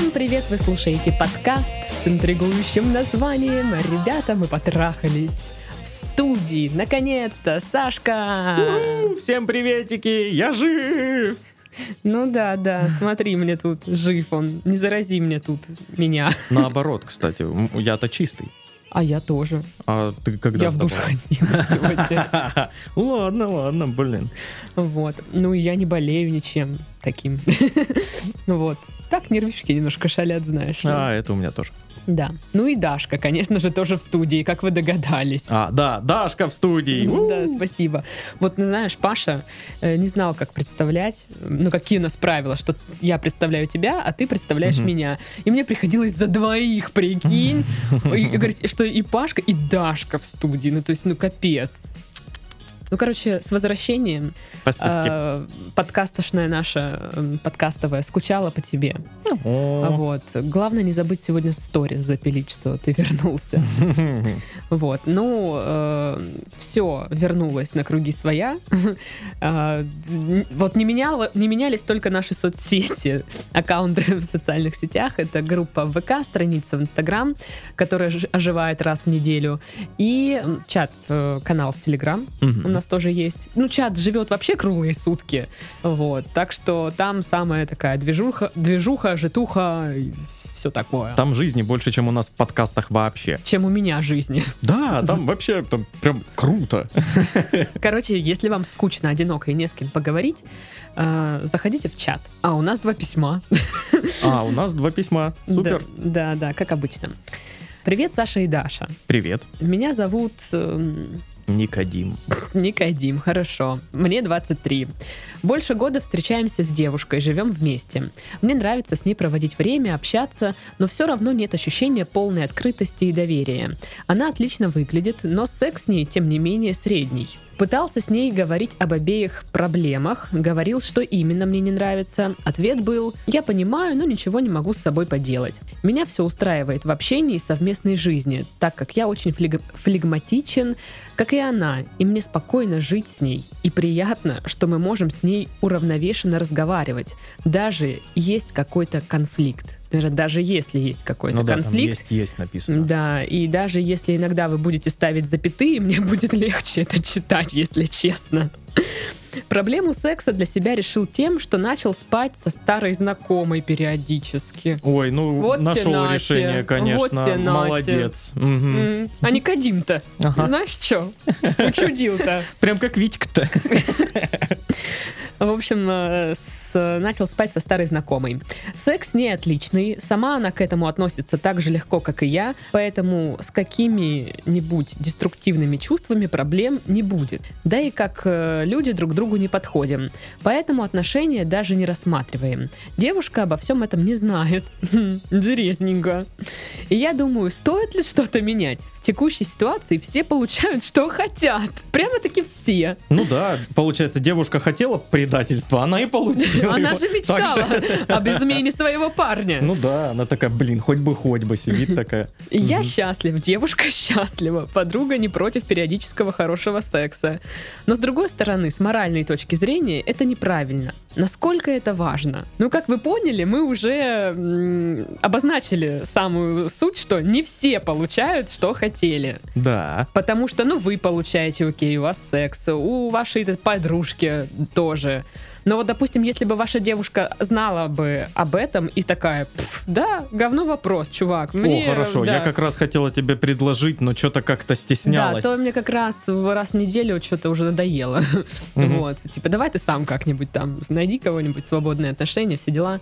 Всем привет! Вы слушаете подкаст с интригующим названием «Ребята, мы потрахались». В студии, наконец-то, Сашка! Всем приветики, я жив! Ну да, да, смотри, мне тут жив он. Не зарази мне тут меня. Наоборот, кстати, я-то чистый. А я тоже. А ты когда я в душ ходила сегодня. Ладно, ладно, блин. Вот. Ну и я не болею ничем таким. Вот. Так нервишки немножко шалят, знаешь. А, это у меня тоже. Да. Ну и Дашка, конечно же, тоже в студии, как вы догадались. А, да, Дашка в студии. Да, спасибо. Вот, ну, знаешь, Паша э, не знал, как представлять, ну, какие у нас правила, что я представляю тебя, а ты представляешь меня. И мне приходилось за двоих, прикинь, и говорить, что и Пашка, и Дашка в студии. Ну, то есть, ну, капец. Ну, короче, с возвращением. Э, подкастошная наша, э, подкастовая, скучала по тебе. О. Вот. Главное не забыть сегодня сторис запилить, что ты вернулся. Вот, ну, все вернулось на круги своя. А, Вот не, меняло, не менялись только наши соцсети, аккаунты в социальных сетях. Это группа ВК, страница в Инстаграм, которая оживает раз в неделю. И м, чат, э, канал в Телеграм у нас тоже есть. Ну, чат живет вообще круглые сутки. Вот, так что там самая такая движуха, движуха житуха, все такое. Там жизни больше, чем у нас в подкастах вообще. Чем у меня жизни. Да, там вообще там прям круто. Короче, если вам скучно, одиноко и не с кем поговорить, э, заходите в чат. А у нас два письма. А, у нас два письма. Супер. Да, да, да, как обычно. Привет, Саша и Даша. Привет. Меня зовут эм, Никодим. Никодим, хорошо. Мне 23. Больше года встречаемся с девушкой, живем вместе. Мне нравится с ней проводить время, общаться, но все равно нет ощущения полной открытости и доверия. Она отлично выглядит, но секс с ней, тем не менее, средний. Пытался с ней говорить об обеих проблемах, говорил, что именно мне не нравится. Ответ был «Я понимаю, но ничего не могу с собой поделать». Меня все устраивает в общении и совместной жизни, так как я очень флег- флегматичен, как и она, и мне спокойно жить с ней. И приятно, что мы можем с ней уравновешенно разговаривать. Даже есть какой-то конфликт. Даже- Даже если есть какой-то Ну да, там конфликт. есть, есть написано. Да, и даже если иногда вы будете ставить запятые, мне будет легче это читать, если честно. Проблему секса для себя решил тем, что начал спать со старой знакомой периодически. Ой, ну Вот нашел нате, решение, конечно. вот те. Молодец. Мгм. М, А Никодим-то, Ага. знаешь что? Учудил-то. Прям как Витька-то. В общем, э, с- начал спать со старой знакомой. Секс не отличный, сама она к этому относится так же легко, как и я, поэтому с какими-нибудь деструктивными чувствами проблем не будет. Да и как э, люди друг другу не подходим. Поэтому отношения даже не рассматриваем. Девушка обо всем этом не знает. Интересненько. И я думаю, стоит ли что-то менять? В текущей ситуации все получают, что хотят. Прямо-таки все. Ну да, получается, девушка хотела предательства, она и получила. Она его. же мечтала что- об измене своего парня. Ну да, она такая, блин, хоть бы хоть бы сидит такая. Я счастлив, девушка счастлива, подруга не против периодического хорошего секса. Но с другой стороны, с моральной точки зрения, это неправильно. Насколько это важно? Ну, как вы поняли, мы уже обозначили самую суть, что не все получают, что хотели. Да. Потому что, ну, вы получаете, окей, у вас секс, у вашей подружки тоже. Но вот, допустим, если бы ваша девушка знала бы об этом и такая, «Пф, да, говно вопрос, чувак. Мне, О, хорошо, да». я как раз хотела тебе предложить, но что-то как-то Да, стеснялась. то мне как раз в раз в неделю что-то уже надоело. Мгм. Вот, типа, давай ты сам как-нибудь там, найди кого-нибудь, свободные отношения, все дела.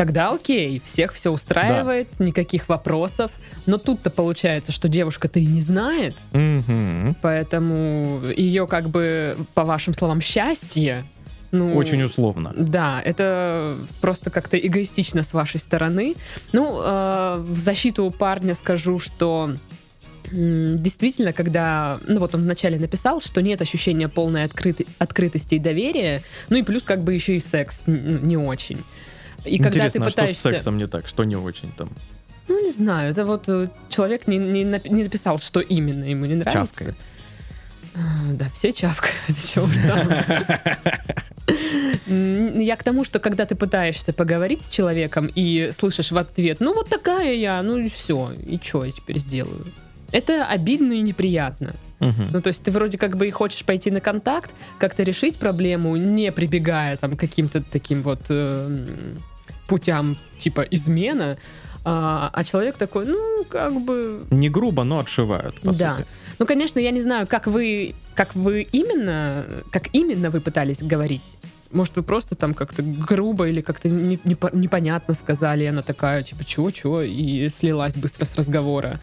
Тогда окей, всех все устраивает, никаких вопросов. Но тут-то получается, что девушка-то и не знает, Мгм. Поэтому ее, как бы, по вашим словам, счастье. Ну, Очень условно. Да, это просто как-то эгоистично с вашей стороны. Ну, э, в защиту парня скажу, что м, действительно, когда, ну вот он вначале написал, что нет ощущения полной открытой- открытости и доверия, ну и плюс как бы еще и секс не очень. И когда ты Интересно, а что с пытаешься... сексом не так? Что не очень там? Ну, не знаю, это вот э, человек не, не не написал, что именно ему не нравится. Чавкает. А, Да, все чавкают, чего уж там. Я к тому, что когда ты пытаешься поговорить с человеком и слышишь в ответ, ну вот такая я, ну и все, и что я теперь сделаю? Это обидно и неприятно. Мгм. Ну, то есть ты вроде как бы и хочешь пойти на контакт, как-то решить проблему, не прибегая там к каким-то таким вот э, путям типа измена, а, а человек такой, ну, как бы... Не грубо, но отшивают, по да. сути. Ну, конечно, я не знаю, как вы, как вы именно, как именно вы пытались говорить. Может, вы просто там как-то грубо или как-то не- непо- непонятно сказали, и она такая, типа, чего, чего, и слилась быстро с разговора.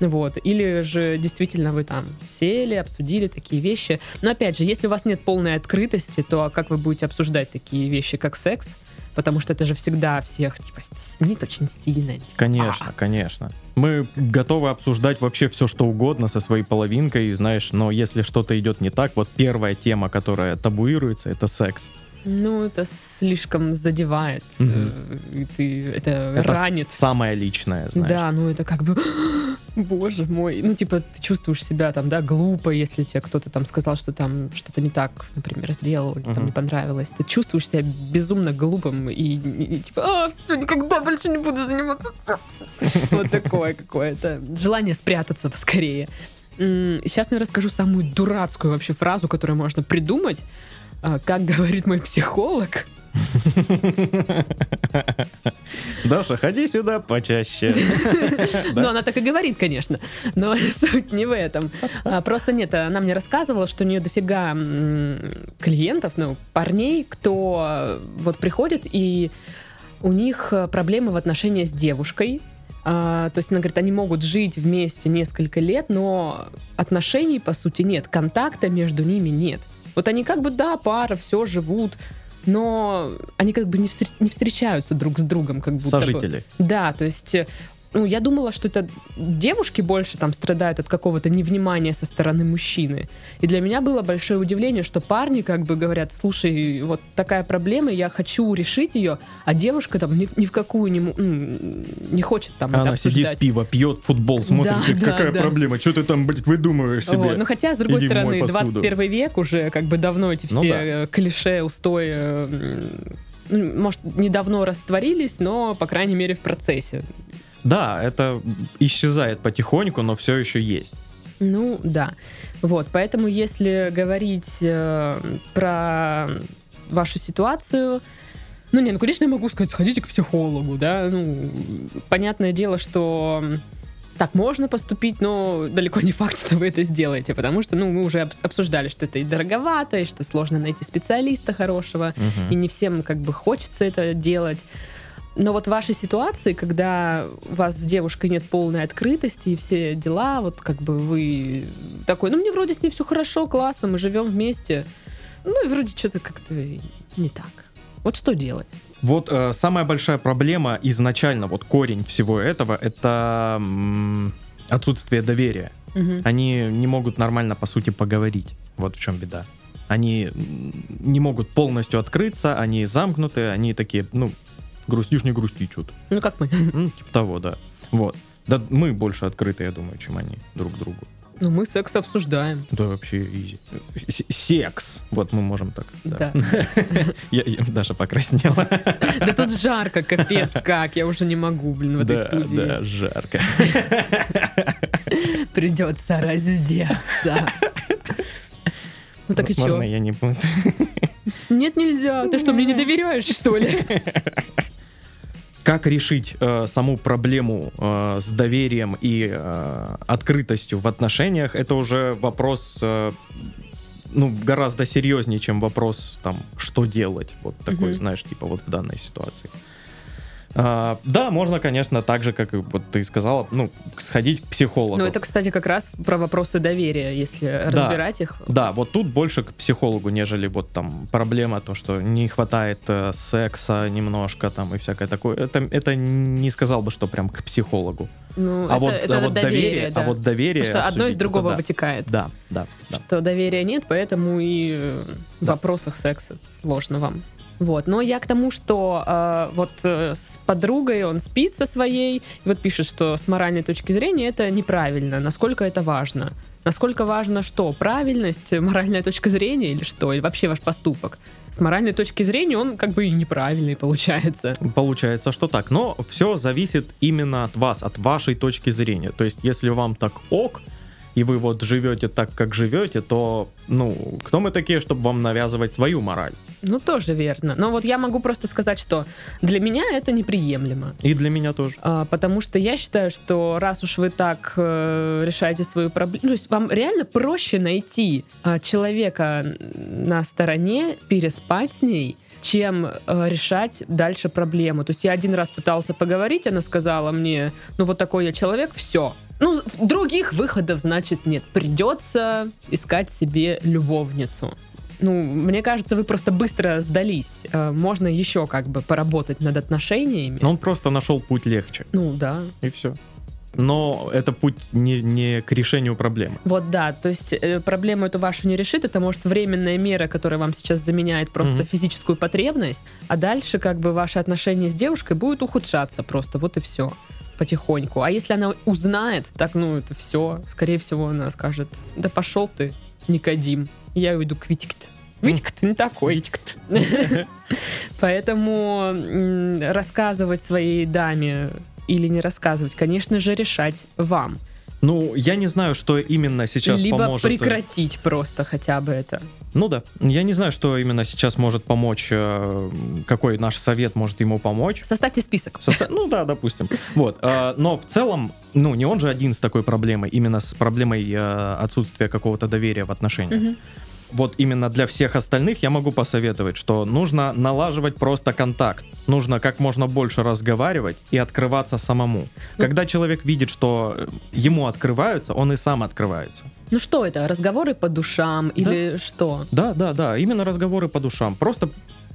Вот. Или же действительно вы там сели, обсудили такие вещи. Но опять же, если у вас нет полной открытости, то как вы будете обсуждать такие вещи, как секс? Потому что это же всегда всех, типа, стеснит очень сильно. Конечно, конечно. Мы готовы обсуждать вообще все, что угодно со своей половинкой, знаешь, но если что-то идет не так, вот первая тема, которая табуируется, это секс. Ну, это слишком задевает. И ты, это, Это ранит. самое личное, знаешь. Да, ну это как бы, боже мой, ну типа ты чувствуешь себя там, да, глупо, если тебе кто-то там сказал, что там что-то не так, например, сделал, или там Мгм. не понравилось, ты чувствуешь себя безумно глупым и, и- и типа, а, все, никогда больше не буду заниматься. Вот такое какое-то желание спрятаться поскорее. Сейчас я расскажу самую дурацкую вообще фразу, которую можно придумать. А, Как говорит мой психолог, Даша, ходи сюда почаще. Ну, она так и говорит, конечно. Но суть не в этом. А, Просто нет, она мне рассказывала, что у нее дофига клиентов, ну, парней, кто э, вот приходит и у них э, проблемы в отношениях с девушкой. А, то есть она говорит, они могут жить вместе несколько лет, но отношений, по сути, нет, контакта между ними нет. Вот они как бы, да, пара, все, живут, но они как бы не, встр- не встречаются друг с другом, как будто бы. Сожители. Да, то есть, э, ну, я думала, что это девушки больше там страдают от какого-то невнимания со стороны мужчины. И для меня было большое удивление, что парни как бы говорят, слушай, вот такая проблема, я хочу решить ее, а девушка там ни, ни в какую не, не хочет там это Она сидит, обсуждать. пиво пьет, футбол смотрит, Да, говорит, да, какая да. проблема, что ты там, блядь, выдумываешь себе? Вот, Ну, хотя, с другой Иди стороны, мой посуду. 21 век уже как бы давно эти Ну все да. э, клише, устои, э, ну, может, недавно растворились, но, по крайней мере, в процессе. Да, это исчезает потихоньку, но все еще есть. Ну, да. Вот, поэтому если говорить э, про вашу ситуацию, ну, не, ну, конечно, я могу сказать, сходите к психологу, да, ну, понятное дело, что так можно поступить, но далеко не факт, что вы это сделаете, потому что, ну, мы уже обс- обсуждали, что это и дороговато, и что сложно найти специалиста хорошего, Мгм. и не всем как бы хочется это делать. Но вот в вашей ситуации, когда у вас с девушкой нет полной открытости и все дела, вот как бы вы такой, ну мне вроде с ней все хорошо, классно, мы живем вместе, ну и вроде что-то как-то не так. Вот что делать? Вот э, самая большая проблема изначально, вот корень всего этого, это м, отсутствие доверия. Мгм. Они не могут нормально, по сути, поговорить. Вот в чем беда. Они не могут полностью открыться, они замкнуты, они такие, ну, грустишь, не грусти, что-то. Ну как мы? Ну, типа того, да. Вот. Да мы больше открыты, я думаю, чем они друг другу. Ну мы секс обсуждаем. Да, вообще изи. С- Секс. Вот мы можем так. Да. Я, Даша покраснела. Да тут жарко, капец как, я уже не могу, блин, в этой студии. да, жарко. Придется раздеться. Ну так и Можно чё? я не буду? Нет, нельзя. Ты что, мне не доверяешь, что ли? Как решить э, саму проблему э, с доверием и э, открытостью в отношениях, это уже вопрос, э, ну, гораздо серьезнее, чем вопрос, там, что делать, вот такой, Мгм. знаешь, типа вот в данной ситуации. А, да, можно, конечно, так же, как вот ты сказала, ну, сходить к психологу. Ну, это, кстати, как раз про вопросы доверия, если разбирать их. Да, вот тут больше к психологу, нежели вот там проблема, то, что не хватает э, секса немножко там и всякое такое. Это, это не сказал бы, что прям к психологу. Ну, а, это, вот, это а вот доверие, да. а вот доверие. Потому что одно из другого это да. вытекает. Да, да, да. Что доверия нет, поэтому и э, в Да. вопросах секса сложно вам. Вот. Но я к тому, что э, вот э, с подругой он спит со своей, вот пишет, что с моральной точки зрения это неправильно. Насколько это важно? Насколько важно что? Правильность, моральная точка зрения или что? Или вообще ваш поступок? С моральной точки зрения он как бы и неправильный получается. Получается, что так. Но все зависит именно от вас, от вашей точки зрения. То есть, если вам так ок, и вы вот живете так, как живете, то, ну, кто мы такие, чтобы вам навязывать свою мораль? Ну, тоже верно. Но вот я могу просто сказать, что для меня это неприемлемо. И для меня тоже. А, потому что я считаю, что раз уж вы так э, решаете свою проблему, то есть вам реально проще найти а, человека на стороне, переспать с ней, чем э, решать дальше проблему. То есть я один раз пытался поговорить, она сказала мне, ну вот такой я человек, все. Ну, других выходов, значит, нет. Придется искать себе любовницу. Ну, мне кажется, вы просто быстро сдались. Э, Можно еще как бы поработать над отношениями. Но он просто нашел путь легче, Ну, да. и все. Но это путь не, не к решению проблемы. Вот да, то есть э, проблему эту вашу не решит, это может временная мера, которая вам сейчас заменяет просто Мгм. физическую потребность, а дальше как бы ваши отношения с девушкой будут ухудшаться просто, вот и все потихоньку. А если она узнает, так ну это все, скорее всего она скажет, да пошел ты, Никодим, я уйду к Витьке-то. Витька ты не такой. Поэтому м, рассказывать своей даме или не рассказывать, конечно же, решать вам. Ну, я не знаю, что именно сейчас Либо поможет. э, прекратить просто хотя бы это. Ну да. Я не знаю, что именно сейчас может помочь, э, какой наш совет может ему помочь. Составьте список. Соста- Ну да, допустим. Вот. э, Но в целом, ну, не он же один с такой проблемой, именно с проблемой э, отсутствия какого-то доверия в отношениях. Мгм. Вот именно для всех остальных я могу посоветовать, что нужно налаживать просто контакт. Нужно как можно больше разговаривать и открываться самому. Когда человек видит, что э, ему открываются, он и сам открывается. Ну что это, разговоры по душам или что? Да, да, да, именно разговоры по душам. Просто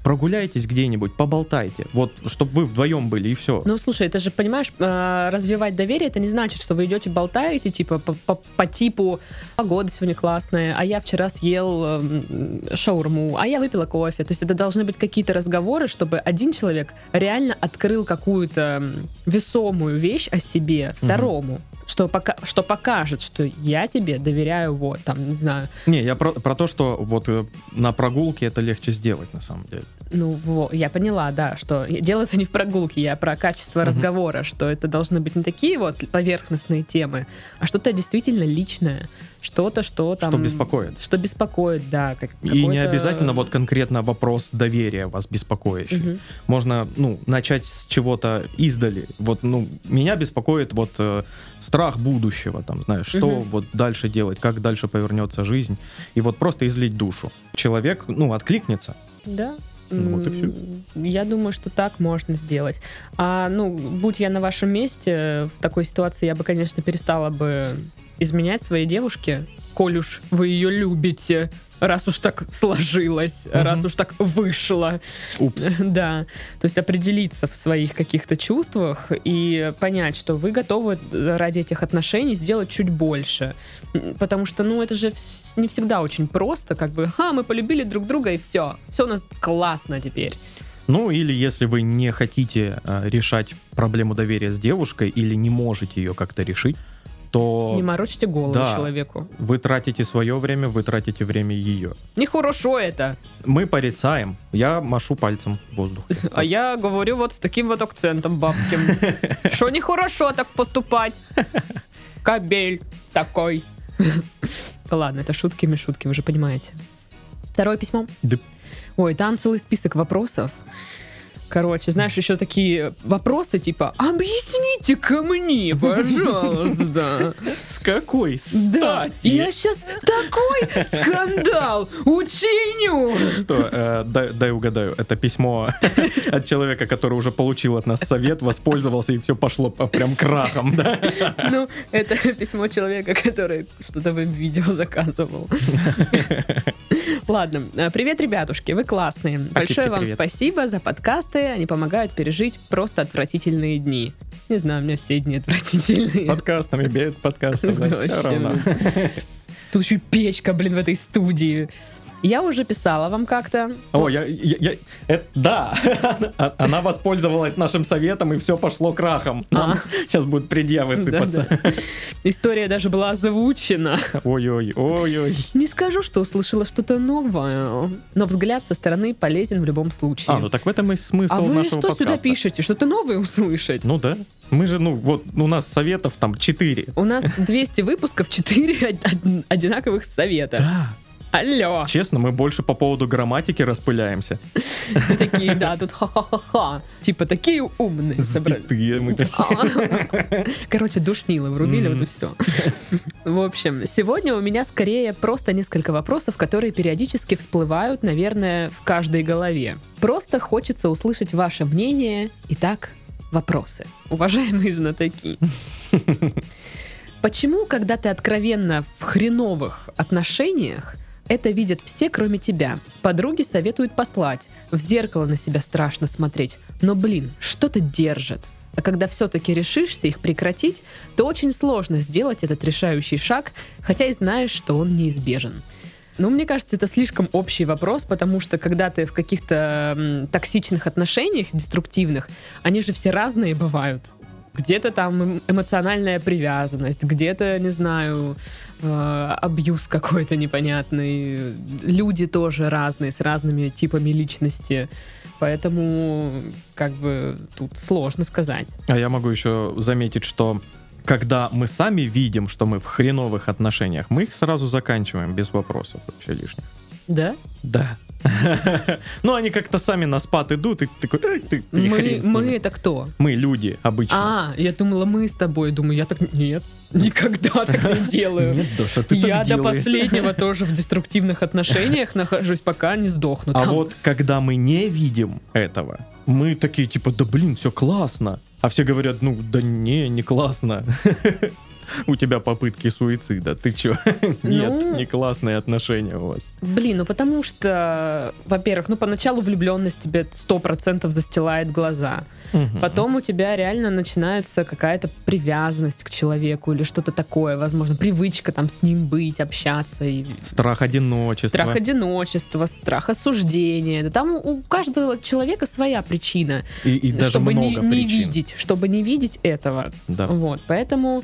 прогуляйтесь где-нибудь, поболтайте. Вот, чтобы вы вдвоем были, и все. Ну слушай, это же, понимаешь, э, развивать доверие, это не значит, что вы идете болтаете, типа, по, по- по типу погода сегодня классная, а я вчера съел м, шаурму, а я выпила кофе. То есть это должны быть какие-то разговоры, чтобы один человек реально открыл какую-то м, весомую вещь о себе второму. Что, пока, что покажет, что я тебе доверяю, вот, там, не знаю, Не, я про, про то, что вот э, на прогулке это легче сделать, на самом деле. Ну, во, я поняла, да, что дело это не в прогулке, я про качество Мгм. разговора, что это должны быть не такие вот поверхностные темы, а что-то действительно личное, что-то, что там... Что беспокоит. Что беспокоит, да. Как, И не обязательно вот конкретно вопрос доверия вас беспокоящий. Мгм. Можно, ну, начать с чего-то издали. Вот, ну, меня беспокоит вот э, страх будущего, там, знаешь, что Мгм. вот дальше делать, как дальше повернется жизнь. И вот просто излить душу. Человек, ну, откликнется. Да. Ну, вот и всё. М, Я думаю, что так можно сделать. А, ну, будь я на вашем месте, в такой ситуации я бы, конечно, перестала бы изменять своей девушке, коль уж вы ее любите, раз уж так сложилось, Мгм. раз уж так вышло. Упс. Да, то есть определиться в своих каких-то чувствах и понять, что вы готовы ради этих отношений сделать чуть больше. Потому что, ну, это же не всегда очень просто, как бы, ха, мы полюбили друг друга и все. Все у нас классно теперь. Ну, или если вы не хотите э, решать проблему доверия с девушкой или не можете ее как-то решить, то Не морочите голову да. человеку. вы тратите свое время, вы тратите время ее. Нехорошо это. Мы порицаем, я машу пальцем в воздух. А я говорю вот с таким вот акцентом бабским. Что нехорошо так поступать. Кабель такой. Ладно, это шутками шутки, вы же понимаете. Второе письмо. Да. Ой, там целый список вопросов. Короче, знаешь, еще такие вопросы типа «Объясните ко мне, пожалуйста». С какой Да, я сейчас такой скандал учиню. Что, э, дай, угадаю, это письмо от человека, который уже получил от нас совет, воспользовался и все пошло по- прям крахом, да? Ну, это письмо человека, который что-то в видео заказывал. Ладно, э, привет, ребятушки, вы классные. Большое вам спасибо за подкасты, они помогают пережить просто отвратительные дни. Не знаю, у меня все дни отвратительные. Подкастами, без Вообще, все равно. блин. Тут еще печка, блин, в этой студии. Я уже писала вам как-то. О, я, я, я- э, да, она воспользовалась нашим советом и все пошло крахом. Нам А. сейчас будут предъявы сыпаться. История даже была озвучена. Ой-ой, ой-ой. Не скажу, что услышала что-то новое, но взгляд со стороны полезен в любом случае. А, ну так в этом и смысл А вы нашего что сюда подкаста. пишете? Что-то новое услышать? Ну да. Мы же, ну, вот у нас советов там 4. У нас 200 выпусков, 4 одинаковых совета. Да. Алло! Честно, мы больше по поводу грамматики распыляемся. Такие, да, тут ха-ха-ха-ха. Типа, такие умные собрались. Сбитые мы. Короче, душнило врубили, вот и все. В общем, сегодня у меня скорее просто несколько вопросов, которые периодически всплывают, наверное, в каждой голове. Просто хочется услышать ваше мнение. Итак, вопросы. Уважаемые знатоки. Почему, когда ты откровенно в хреновых отношениях, это видят все, кроме тебя? Подруги советуют послать. В зеркало на себя страшно смотреть. Но, блин, что-то держит. А когда все-таки решишься их прекратить, то очень сложно сделать этот решающий шаг, хотя и знаешь, что он неизбежен. Ну, мне кажется, это слишком общий вопрос, потому что когда ты в каких-то токсичных отношениях, деструктивных, они же все разные бывают. Где-то там эм- эмоциональная привязанность, где-то, не знаю, э, абьюз какой-то непонятный. Люди тоже разные, с разными типами личности. Поэтому, как бы, тут сложно сказать. А я могу еще заметить, что когда мы сами видим, что мы в хреновых отношениях, мы их сразу заканчиваем без вопросов вообще лишних. Да? Да. Ну, они как-то сами на спад идут, и ты такой, «Эй, ты, Мы, хрен с мы ними». это кто? Мы люди обычно. А, я думала, мы с тобой. Думаю, я так... Нет, никогда так не делаю. Нет, Даша, ты Я так до делаешь. последнего тоже в деструктивных отношениях нахожусь, пока не сдохну. А там. вот когда мы не видим этого, мы такие типа, да блин, все классно. А все говорят, ну да не, не классно. У тебя попытки суицида. Ты чё? Нет, Ну. не классные отношения у вас. Блин, ну потому что, во-первых, ну поначалу влюбленность тебе сто процентов застилает глаза. Потом у тебя реально начинается какая-то привязанность к человеку или что-то такое, возможно, привычка там с ним быть, общаться. И... Страх одиночества. Страх одиночества, страх осуждения. Да там у каждого человека своя причина, И, и даже чтобы не, много не причин. видеть, чтобы не видеть этого. Да. Вот, поэтому,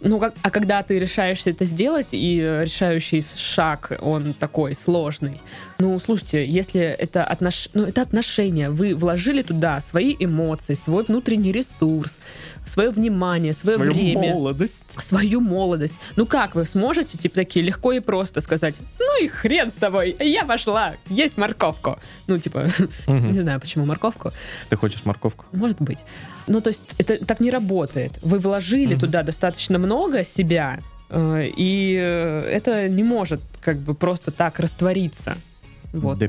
ну, как, а когда ты решаешься это сделать, и э, решающий шаг, он такой сложный, ну, слушайте, если это, отнош... ну, это отношения, вы вложили туда свои эмоции, свой внутренний ресурс, свое внимание, свое Свою время, молодость. свою молодость. Ну как вы сможете, типа, такие легко и просто сказать, ну и хрен с тобой, я пошла, есть морковку. Ну, типа, Мгм. не знаю, почему морковку. Ты хочешь морковку? Может быть. Ну, то есть это так не работает. Вы вложили Мгм. туда достаточно много себя, э, и э, это не может как бы просто так раствориться. Вот. Да.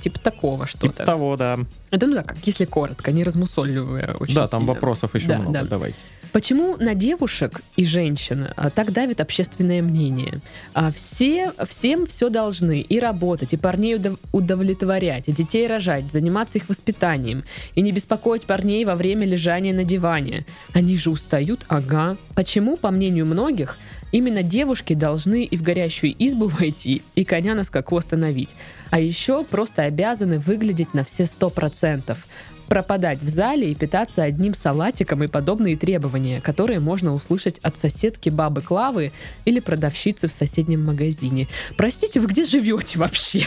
Типа такого Типа что-то. того, да. Это ну как, если коротко, не размусоливая очень Да, там сильно. вопросов еще Да, много. да. Давайте. Почему на девушек и женщин а, так давит общественное мнение? А, все, всем все должны и работать, и парней удов- удовлетворять, и детей рожать, заниматься их воспитанием, и не беспокоить парней во время лежания на диване. Они же устают, ага. Почему, по мнению многих, именно девушки должны и в горящую избу войти, и коня на скаку остановить? А еще просто обязаны выглядеть на все сто процентов пропадать в зале и питаться одним салатиком и подобные требования, которые можно услышать от соседки бабы Клавы или продавщицы в соседнем магазине. Простите, вы где живете вообще?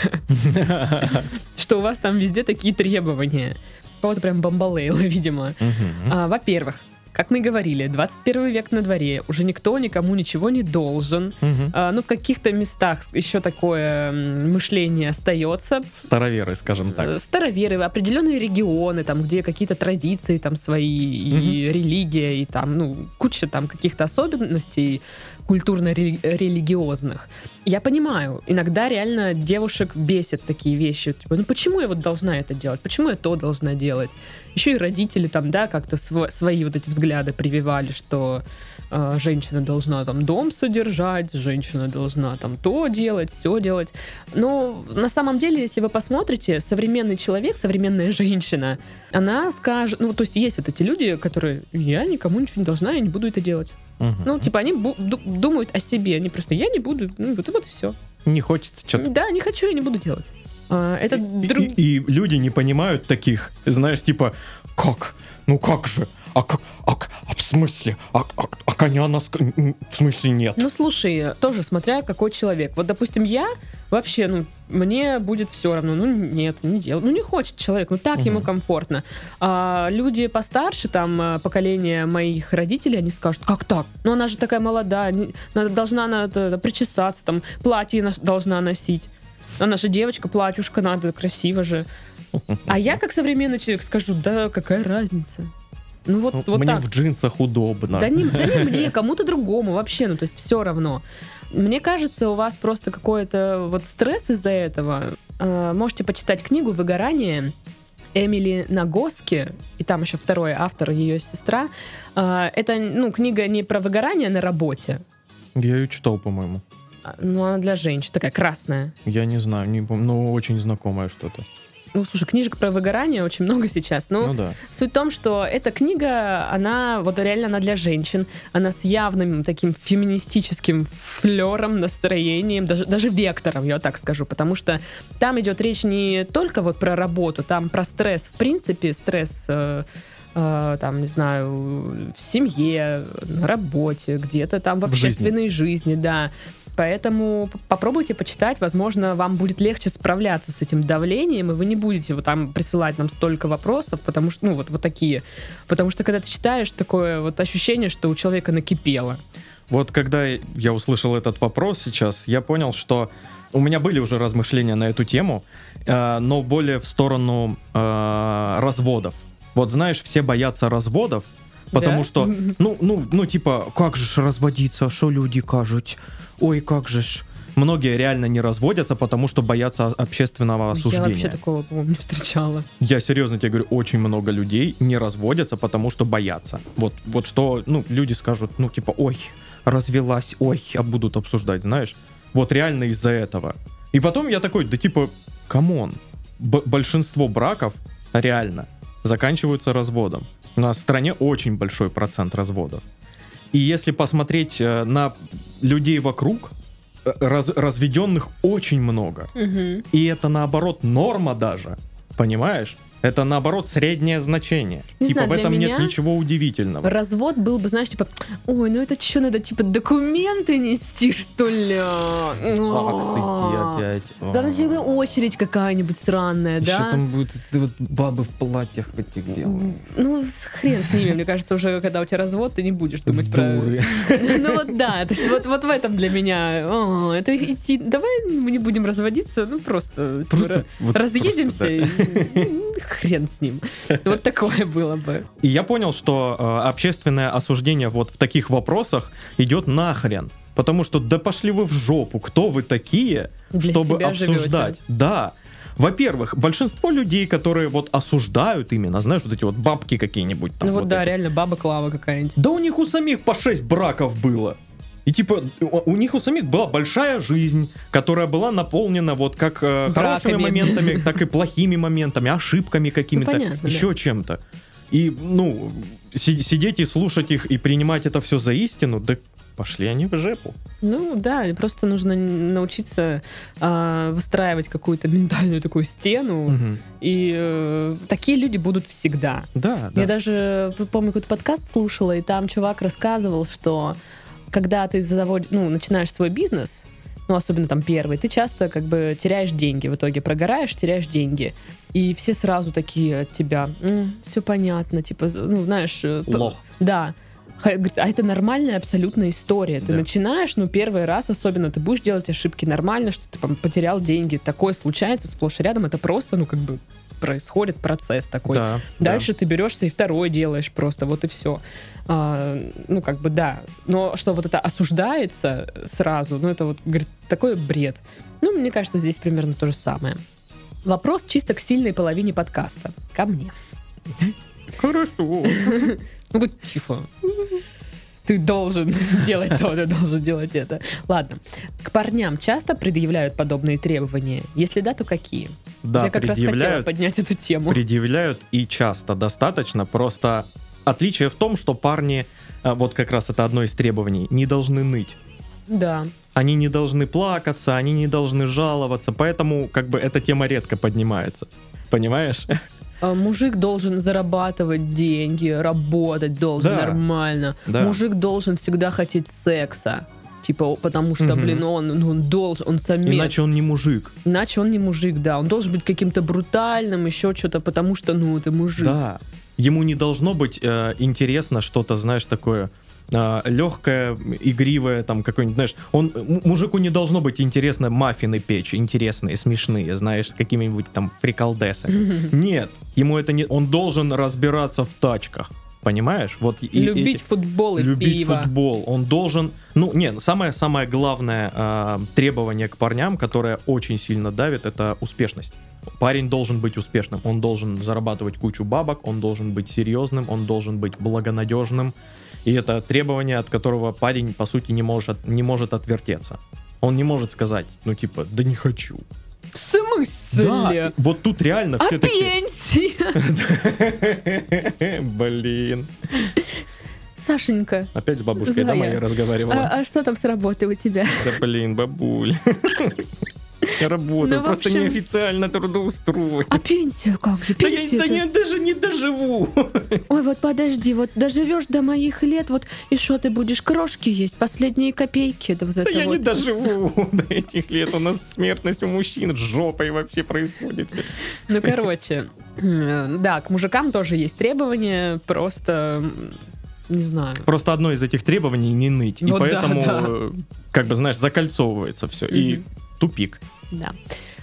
Что у вас там везде такие требования? Вот прям бомбалейла, видимо. А, Во-первых, как мы и говорили, 21 век на дворе, уже никто никому ничего не должен. Мгм. А, ну, в каких-то местах еще такое мышление остается, Староверы, скажем так. Э, староверы, определенные регионы, там, где какие-то традиции там свои, и религия, и там, ну, куча там каких-то особенностей культурно-религиозных. Я понимаю, иногда реально девушек бесят такие вещи. Типа, ну почему я вот должна это делать? Почему я то должна делать? Еще и родители там, да, как-то сво- свои вот эти взгляды прививали, что э, женщина должна там дом содержать, женщина должна там то делать, все делать. Но на самом деле, если вы посмотрите, современный человек, современная женщина, она скажет, ну, то есть есть вот эти люди, которые, я никому ничего не должна, я не буду это делать. Мгм. Ну, типа, они думают о себе, они просто, я не буду, ну, вот, вот и все. Не хочется что-то. Да, не хочу, я не буду делать. А, это И, друг... и- и люди не понимают таких, знаешь, типа, как? Ну как же? А как? А, а в смысле? А, а- а коня нас... В смысле нет? Ну, слушай, тоже смотря какой человек. Вот, допустим, я вообще, ну, мне будет все равно. Ну, нет, не делаю. Ну, не хочет человек, ну, так ему Мгм. комфортно. А люди постарше, там, а, поколение моих родителей, они скажут, как так? Ну, она же такая молодая, не- надо, должна она это, причесаться, там, платье должна носить. Она же девочка, платьюшка, надо, красиво же. А я, как современный человек, скажу, да какая разница? Ну, вот, Ну, вот Мне так. в джинсах удобно. Да не, да не мне, кому-то другому вообще, ну то есть все равно. Мне кажется, у вас просто какой-то вот стресс из-за этого. Э, можете почитать книгу «Выгорание» Эмили Нагоски, и там еще второй автор, ее сестра. Э, это, ну, книга не про выгорание на работе, Я ее читал, по-моему. а, но она для женщин, такая красная. Я не знаю, не помню, но очень знакомое что-то. Ну, слушай, книжек про выгорание очень много сейчас. Ну, Ну да. Суть в том, что эта книга, она вот реально она для женщин, она с явным таким феминистическим флером, настроением, даже, даже вектором, я так скажу, потому что там идет речь не только вот про работу, там про стресс, в принципе, стресс э, э, там, не знаю, в семье, на работе, где-то там в В жизни. общественной жизни, да. Поэтому попробуйте почитать, возможно, вам будет легче справляться с этим давлением, и вы не будете вот там присылать нам столько вопросов, потому что, ну, вот, вот такие. Потому что, когда ты читаешь, такое вот ощущение, что у человека накипело. Вот когда я услышал этот вопрос сейчас, я понял, что у меня были уже размышления на эту тему, э, но более в сторону э, разводов. Вот знаешь, все боятся разводов, потому Да? что, ну, ну, ну, типа, как же разводиться, что люди кажут? Ой, как же ж. Многие реально не разводятся, потому что боятся общественного Я осуждения. вообще такого, по-моему, не встречала. Я серьезно тебе говорю, очень много людей не разводятся, потому что боятся. Вот, вот что, ну, люди скажут, ну, типа, ой, развелась, ой, а будут обсуждать, знаешь? Вот реально из-за этого. И потом я такой, да типа, come on, б- большинство браков реально заканчиваются разводом. У нас в стране очень большой процент разводов. И если посмотреть э, на людей вокруг, э, раз- разведенных очень много. Мгм. И это наоборот норма даже. Понимаешь? Это наоборот среднее значение. Не типа знаю, в этом нет ничего удивительного. Развод был бы, знаешь, типа, ой, ну это что, надо, типа, документы нести, что ли? опять. Там же очередь какая-нибудь странная, Еще да? там будут бабы в платьях этих белых. Ну, хрен с ними, мне кажется, уже когда у тебя развод, ты не будешь думать Дуры. про... Ну вот да, то есть вот, вот в этом для меня, это идти, давай мы не будем разводиться, ну просто, типа, Просто разъедемся, хрен с ним. Вот такое было бы. И я понял, что э, общественное осуждение вот в таких вопросах идет нахрен. Потому что да пошли вы в жопу, кто вы такие, Для чтобы обсуждать. Да. Во-первых, большинство людей, которые вот осуждают именно, знаешь, вот эти вот бабки какие-нибудь там. Ну вот да, эти. реально, баба Клава какая-нибудь. Да у них у самих по 6 браков было. И типа у них у самих была большая жизнь, которая была наполнена вот как э, хорошими моментами, так и плохими моментами, ошибками какими-то, Ну, понятно, еще чем-то. И, ну, си- сидеть и слушать их и принимать это все за истину, да пошли они в жепу. Ну да, просто нужно научиться а, выстраивать какую-то ментальную такую стену, и э, такие люди будут всегда. Да, да. Я даже помню, какой-то подкаст слушала, и там чувак рассказывал, что когда ты заводишь, ну, начинаешь свой бизнес, ну, особенно там первый, ты часто как бы теряешь деньги, в итоге прогораешь, теряешь деньги. И все сразу такие от тебя, все понятно, типа, ну, знаешь... э, Лох. Да. Говорит, А это нормальная абсолютная история. Ты Да. начинаешь, ну, первый раз особенно, ты будешь делать ошибки нормально, что ты там, потерял деньги. Такое случается сплошь и рядом. Это просто, ну, как бы происходит процесс такой. Да, да. Дальше ты берешься и второй делаешь просто, вот и все. ну, как бы да. Но что вот это осуждается сразу, ну, это вот, говорит, такой бред. Ну, мне кажется, здесь примерно то же самое. Вопрос чисто к сильной половине подкаста. Ко мне. Хорошо. Ну, будь тихо. Ты должен делать то, ты должен делать это. Ладно. К парням часто предъявляют подобные требования? Если да, то какие? Да, Я как раз хотела поднять эту тему. предъявляют и часто достаточно, просто отличие в том, что парни, а, вот как раз это одно из требований, не должны ныть. Да. Они не должны плакаться, они не должны жаловаться, поэтому как бы эта тема редко поднимается. Понимаешь? А Мужик должен зарабатывать деньги, работать должен Да. нормально. Да. Мужик должен всегда хотеть секса. Типа, потому что, Мгм. блин, он, ну, он должен, он самец. Иначе он не мужик. Иначе он не мужик, да. Он должен быть каким-то брутальным, еще что-то, потому что, ну, это мужик. Да. Ему не должно быть э, интересно что-то, знаешь, такое легкое, игривое, там какой-нибудь, знаешь, он мужику не должно быть интересно маффины печь, интересные, смешные, знаешь, с какими-нибудь там приколдесами. Нет, ему это не, он должен разбираться в тачках, понимаешь? Вот и- Любить эти- футбол и любить пиво. футбол. Он должен, ну, не, самое самое главное э, требование к парням, которое очень сильно давит, это успешность. Парень должен быть успешным, он должен зарабатывать кучу бабок, он должен быть серьезным, он должен быть благонадежным. И это требование, от которого парень, по сути, не может, не может отвертеться. Он не может сказать, ну, типа, да не хочу. В смысле? Да, вот тут реально А все такие... пенсия? Блин. Сашенька, Опять с бабушкой, да, моей разговаривала? а, а что там с работой у тебя? Да блин, бабуль. Я работаю, Ну, просто общем- неофициально трудоустроен. А пенсию как же? Да я, Пенсия да я даже не доживу. Ой, вот подожди, вот доживешь до моих лет, вот и что ты будешь крошки есть, последние копейки, да вот Да это я вот. не доживу до этих лет. У нас смертность у мужчин жопой вообще происходит. Ну, короче, да, к мужикам тоже есть требования, просто, не знаю. Просто одно из этих требований не ныть. И Вот да, поэтому, да. э, как бы, знаешь, закольцовывается все. И Мгм. Тупик. Да.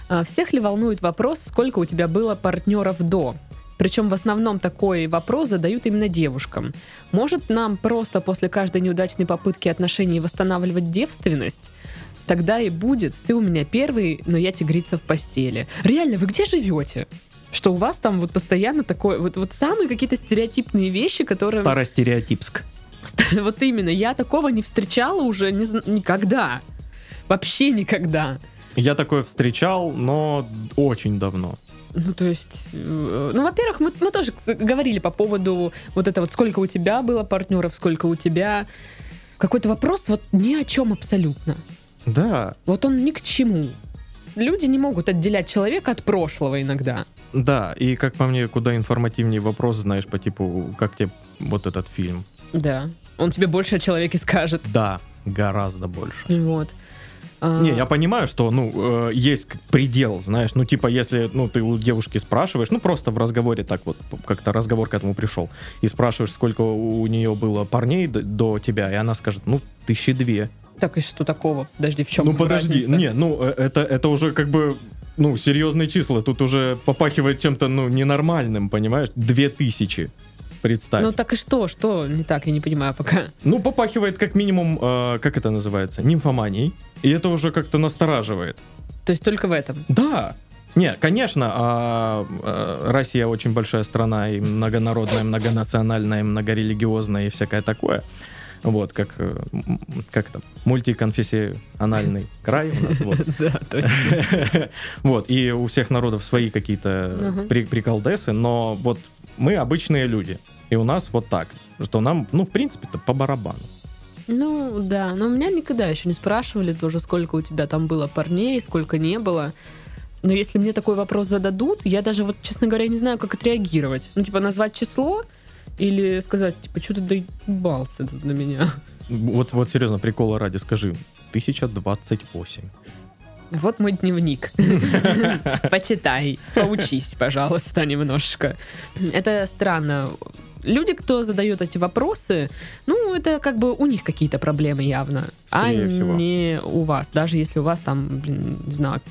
А, Всех ли волнует вопрос, сколько у тебя было партнеров до? Причем в основном такой вопрос задают именно девушкам. Может нам просто после каждой неудачной попытки отношений восстанавливать девственность? Тогда и будет. Ты у меня первый, но я тигрица в постели. Реально, вы где живете? Что у вас там вот постоянно такое, вот, вот самые какие-то стереотипные вещи, которые... Старостереотипск. Вот именно, я такого не встречала уже не никогда. Вообще никогда. Я такое встречал, но очень давно. Ну, то есть, э, ну, во-первых, мы, мы тоже говорили по поводу вот это вот, сколько у тебя было партнеров, сколько у тебя. Какой-то вопрос вот ни о чем абсолютно. Да, Вот он ни к чему. Люди не могут отделять человека от прошлого иногда. да. И как по мне, куда информативнее вопрос, знаешь, по типу, как тебе вот этот фильм? Да. Он тебе больше о человеке скажет. Да, гораздо больше. Вот. А, Не, я понимаю, что, ну, э, есть предел, знаешь, ну, типа, если, ну, ты у девушки спрашиваешь, ну, просто в разговоре так вот, как-то разговор к этому пришел, и спрашиваешь, сколько у нее было парней д- до тебя, и она скажет, ну, тысячи две. Так и что такого? Подожди, в чем ну, подожди, разница? не, ну, э, это, это уже как бы, ну, серьезные числа, тут уже попахивает чем-то, ну, ненормальным, понимаешь? Две тысячи, представь. Ну так и что? Что не так? Я не понимаю пока. Ну, попахивает как минимум, э, как это называется, нимфоманией, и это уже как-то настораживает. То есть только в этом. Да. Не, конечно, а, а, Россия очень большая страна и многонародная, многонациональная, многорелигиозная и всякое такое. Вот, как, э, как там, мультиконфессиональный край у нас, вот. Да, точно. Вот, и у всех народов свои какие-то приколдесы, но вот мы обычные люди, и у нас вот так, что нам, ну, в принципе-то по барабану. Ну, да. Но меня никогда еще не спрашивали тоже, сколько у тебя там было парней, сколько не было. Но если мне такой вопрос зададут, я даже вот, честно говоря, не знаю, как отреагировать. Ну, типа, назвать число или сказать, типа, что ты доебался тут на меня. Вот, вот серьезно, прикола ради, скажи, 1028. Вот мой дневник. Почитай, поучись, пожалуйста, немножко. Это странно. Люди, кто задает эти вопросы, ну, это как бы у них какие-то проблемы явно, Скорее а всего. не у вас. Даже если у вас там, блин, не знаю,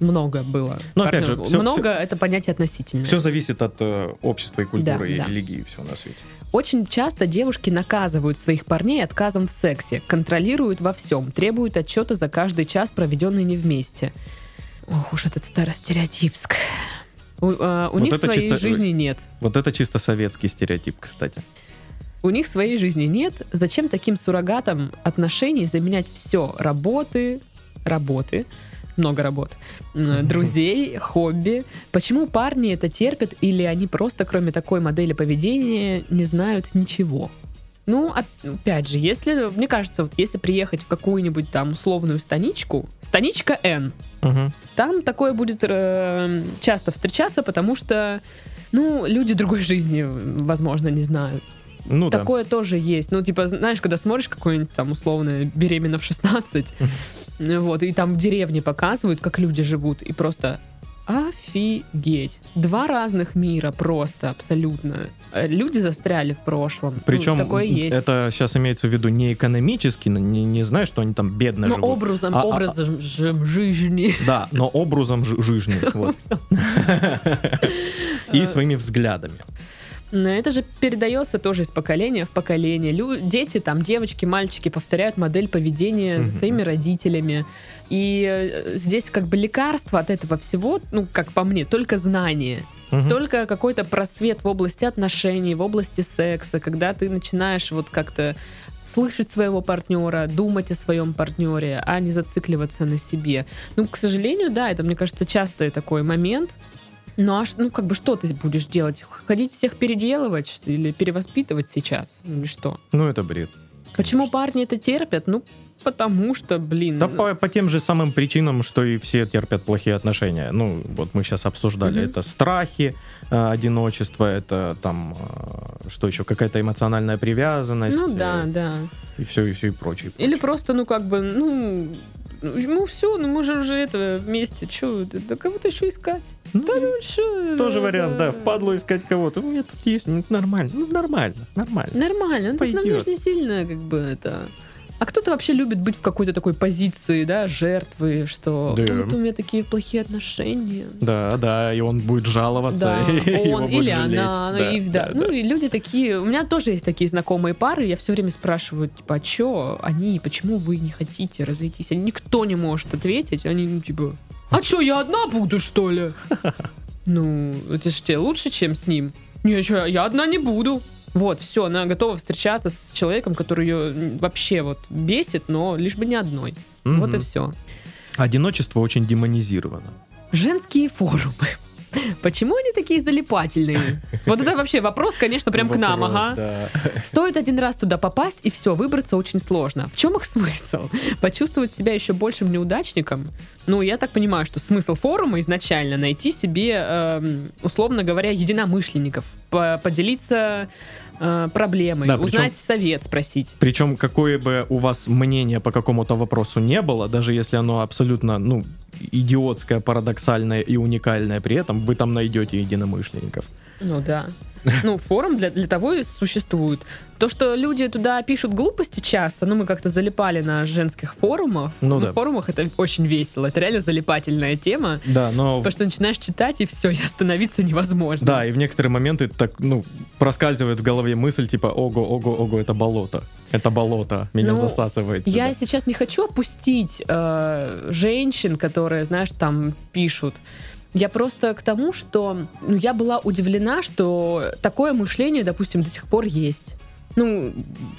много было. Ну, опять же, всё- много это понятие относительное. Все зависит от э, общества и культуры, Да, и да. религии, все на свете. Очень часто девушки наказывают своих парней отказом в сексе, контролируют во всем, требуют отчета за каждый час, проведенный не вместе. Ох уж этот старостереотипск. У, а, у Вот них своей чисто- жизни нет. Вот это чисто советский стереотип, кстати. У них своей жизни нет. Зачем таким суррогатам отношений заменять все? Работы, работы много работ. Друзей, хобби. Почему парни это терпят или они просто, кроме такой модели поведения, не знают ничего? Ну, оп- опять же, если, мне кажется, вот если приехать в какую-нибудь там условную станичку, станичка N, Мгм. там такое будет э, часто встречаться, потому что, ну, люди другой жизни, возможно, не знают. Ну да. Такое тоже есть. Ну, типа, знаешь, когда смотришь какой-нибудь там условно беременна в 16, вот, и там в деревне показывают, как люди живут, и просто офигеть. Два разных мира просто, абсолютно. Э, Люди застряли в прошлом. Ну, Причем такое есть. это сейчас имеется в виду не экономически, не, не знаешь, что они там бедно Но живут. образом, А- а- образом жи- жизни. Да, но образом жи- жизни. вот. И своими взглядами. Но это же передается тоже из поколения в поколение. Лю- дети, там, девочки, мальчики повторяют модель поведения за своими родителями. И э, здесь как бы лекарство от этого всего, ну, как по мне, только знание. Только какой-то просвет в области отношений, в области секса, когда ты начинаешь вот как-то слышать своего партнера, думать о своем партнере, а не зацикливаться на себе. Ну, к сожалению, да, это, мне кажется, частый такой момент. Ну, а ну, как бы что ты будешь делать? Ходить всех переделывать или перевоспитывать сейчас? Или что? Ну, это бред. Почему парни это терпят? Ну, потому что, блин... Да ну, по, по тем же самым причинам, что и все терпят плохие отношения. Ну, вот мы сейчас обсуждали. Мгм. Это страхи, э, одиночество, это там, э, что еще, какая-то эмоциональная привязанность. ну да, э, да. И все, и все, и прочее. Или просто, ну, как бы, ну, ну все, ну мы же уже это вместе, что, да кого-то еще искать? Ну, Да ну что? Тоже вариант, да, впадло искать кого-то. У меня тут есть, ну, нормально, ну, нормально, нормально. Нормально, ну, то есть нам не сильно, как бы, это... А кто-то вообще любит быть в какой-то такой позиции, да, жертвы, что Да. вот у меня такие плохие отношения. Да, да, и он будет жаловаться. Да, и он или жалеть. она, ну, Да, и, да. да, ну да. и люди такие, у меня тоже есть такие знакомые пары, я все время спрашиваю, типа, а чё они, почему вы не хотите разойтись? Они никто не может ответить, они, ну, типа, а чё, я одна буду, что ли? Ну, это же тебе лучше, чем с ним. Не, я одна не буду. Вот, все, она готова встречаться с человеком, который ее вообще вот бесит, но лишь бы не одной. Вот и все. Одиночество очень демонизировано. Женские форумы. Почему они такие залипательные? Вот это вообще вопрос, конечно, прям к нам, ага. да. Стоит один раз туда попасть, и все, выбраться очень сложно. В чем их смысл? Почувствовать себя еще большим неудачником? Ну, я так понимаю, что смысл форума изначально найти себе, эм, условно говоря, единомышленников, по- поделиться э, проблемой, Да, причем- узнать совет, спросить. Причем какое бы у вас мнение по какому-то вопросу не было, даже если оно абсолютно, ну, идиотское, парадоксальное и уникальное при этом, вы там найдете единомышленников. Ну да. Ну, форум для, для того и существует. То, что люди туда пишут глупости часто, ну, мы как-то залипали на женских форумах. Ну На да. форумах это очень весело. Это реально залипательная тема. Да, но... Потому что начинаешь читать, и все, и остановиться невозможно. Да, и в некоторые моменты так, ну, проскальзывает в голове мысль типа, ого, ого, ого, это болото. Это болото, меня Ну, засасывает. Я сюда». сейчас не хочу опустить э, женщин, которые, знаешь, там пишут. Я просто к тому, что ну, я была удивлена, что такое мышление, допустим, до сих пор есть. Ну,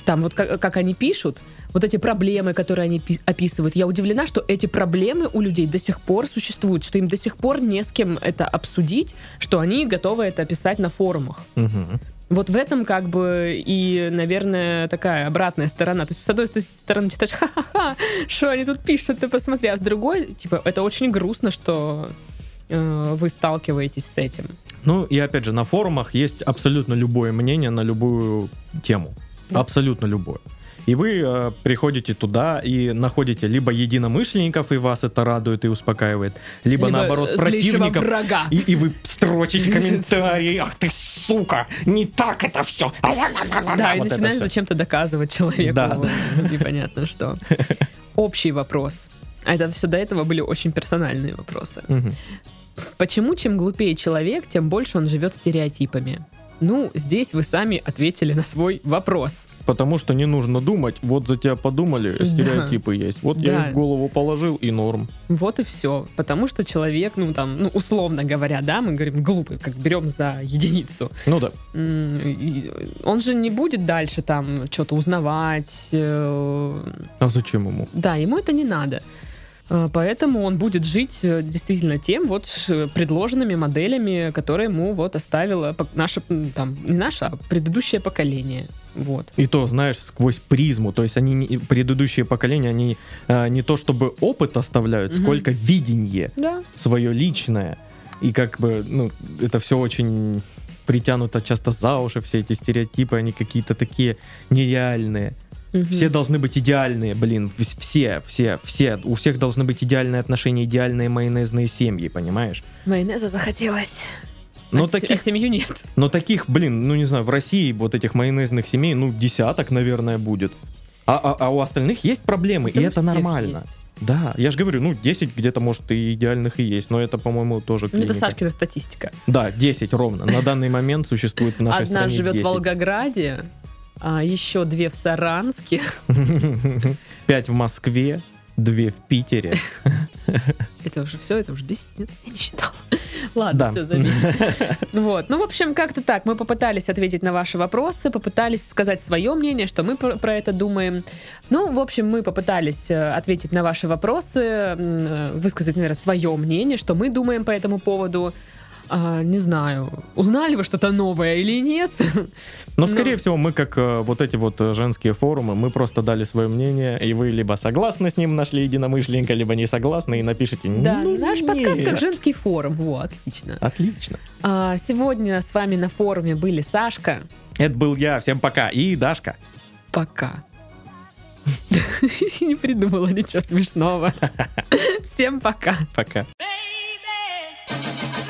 там вот как, как они пишут, вот эти проблемы, которые они пи- описывают, я удивлена, что эти проблемы у людей до сих пор существуют, что им до сих пор не с кем это обсудить, что они готовы это описать на форумах. Мгм. Вот в этом как бы и, наверное, такая обратная сторона. То есть, с одной стороны, читаешь, ха-ха-ха, что они тут пишут, ты посмотри, а с другой, типа, это очень грустно, что э, вы сталкиваетесь с этим. Ну, и опять же, на форумах есть абсолютно любое мнение на любую тему. Да. Абсолютно любое. И вы э, приходите туда и находите либо единомышленников, и вас это радует и успокаивает, либо, наоборот злейшего противников. врага. И, и вы строчите комментарии, ах ты сука, не так это все. Да, и начинаешь зачем-то доказывать человеку Да, да. непонятно что. Общий вопрос. А это все до этого были очень персональные вопросы. Почему чем глупее человек, тем больше он живет стереотипами? Ну, здесь вы сами ответили на свой вопрос. Потому что не нужно думать, вот за тебя подумали, Да. стереотипы есть. Вот я Да. их в голову положил и норм. Вот и все. Потому что человек, ну там, ну условно говоря, да, мы говорим глупый, как берем за единицу. Ну да. Он же не будет дальше там что-то узнавать. э, А зачем ему? Да, ему это не надо. А, Поэтому он будет жить э, действительно тем вот предложенными моделями, которые ему вот оставило пок- наше, там, не наше, а предыдущее поколение. Вот. И то, знаешь, сквозь призму. То есть они, предыдущие поколения, они э, не то чтобы опыт оставляют, Мгм. сколько видение Да. свое личное. И как бы, ну, это все очень притянуто часто за уши, все эти стереотипы, они какие-то такие нереальные. Мгм. Все должны быть идеальные, блин, вс- все, все, все. У всех должны быть идеальные отношения, идеальные майонезные семьи, понимаешь? Майонеза захотелось. Но а, се- таких а семью нет. Но таких, блин, ну не знаю, в России вот этих майонезных семей, ну, десяток, наверное, будет. А, а, а у остальных есть проблемы, Да и это нормально. есть. Да, я же говорю, ну, 10 где-то, может, и идеальных и есть, но это, по-моему, тоже Ну, это клиника. Сашкина статистика. Да, 10 ровно. На данный момент существует в нашей Одна стране живет 10. в Волгограде, а еще две в Саранске. 5 в Москве, 2 в Питере. Это уже все, это уже 10 нет, я не считала. Ладно, Да. все, забей. Вот. Ну, в общем, как-то так. Мы попытались ответить на ваши вопросы, попытались сказать свое мнение, что мы про, про это думаем. Ну, в общем, мы попытались э, ответить на ваши вопросы, э, высказать, наверное, свое мнение, что мы думаем по этому поводу. А, не знаю, узнали вы что-то новое или нет? Но, скорее всего, мы, как э, вот эти вот э, женские форумы, мы просто дали свое мнение, и вы либо согласны с ним, нашли единомышленника, либо не согласны, и напишите Да, «Ну, наш подкаст как нет». женский форум. Вот, отлично. Отлично. А, сегодня с вами на форуме были Сашка. Это был я, всем пока, и Дашка. Пока. Не придумала ничего смешного. Всем пока. Пока. Baby,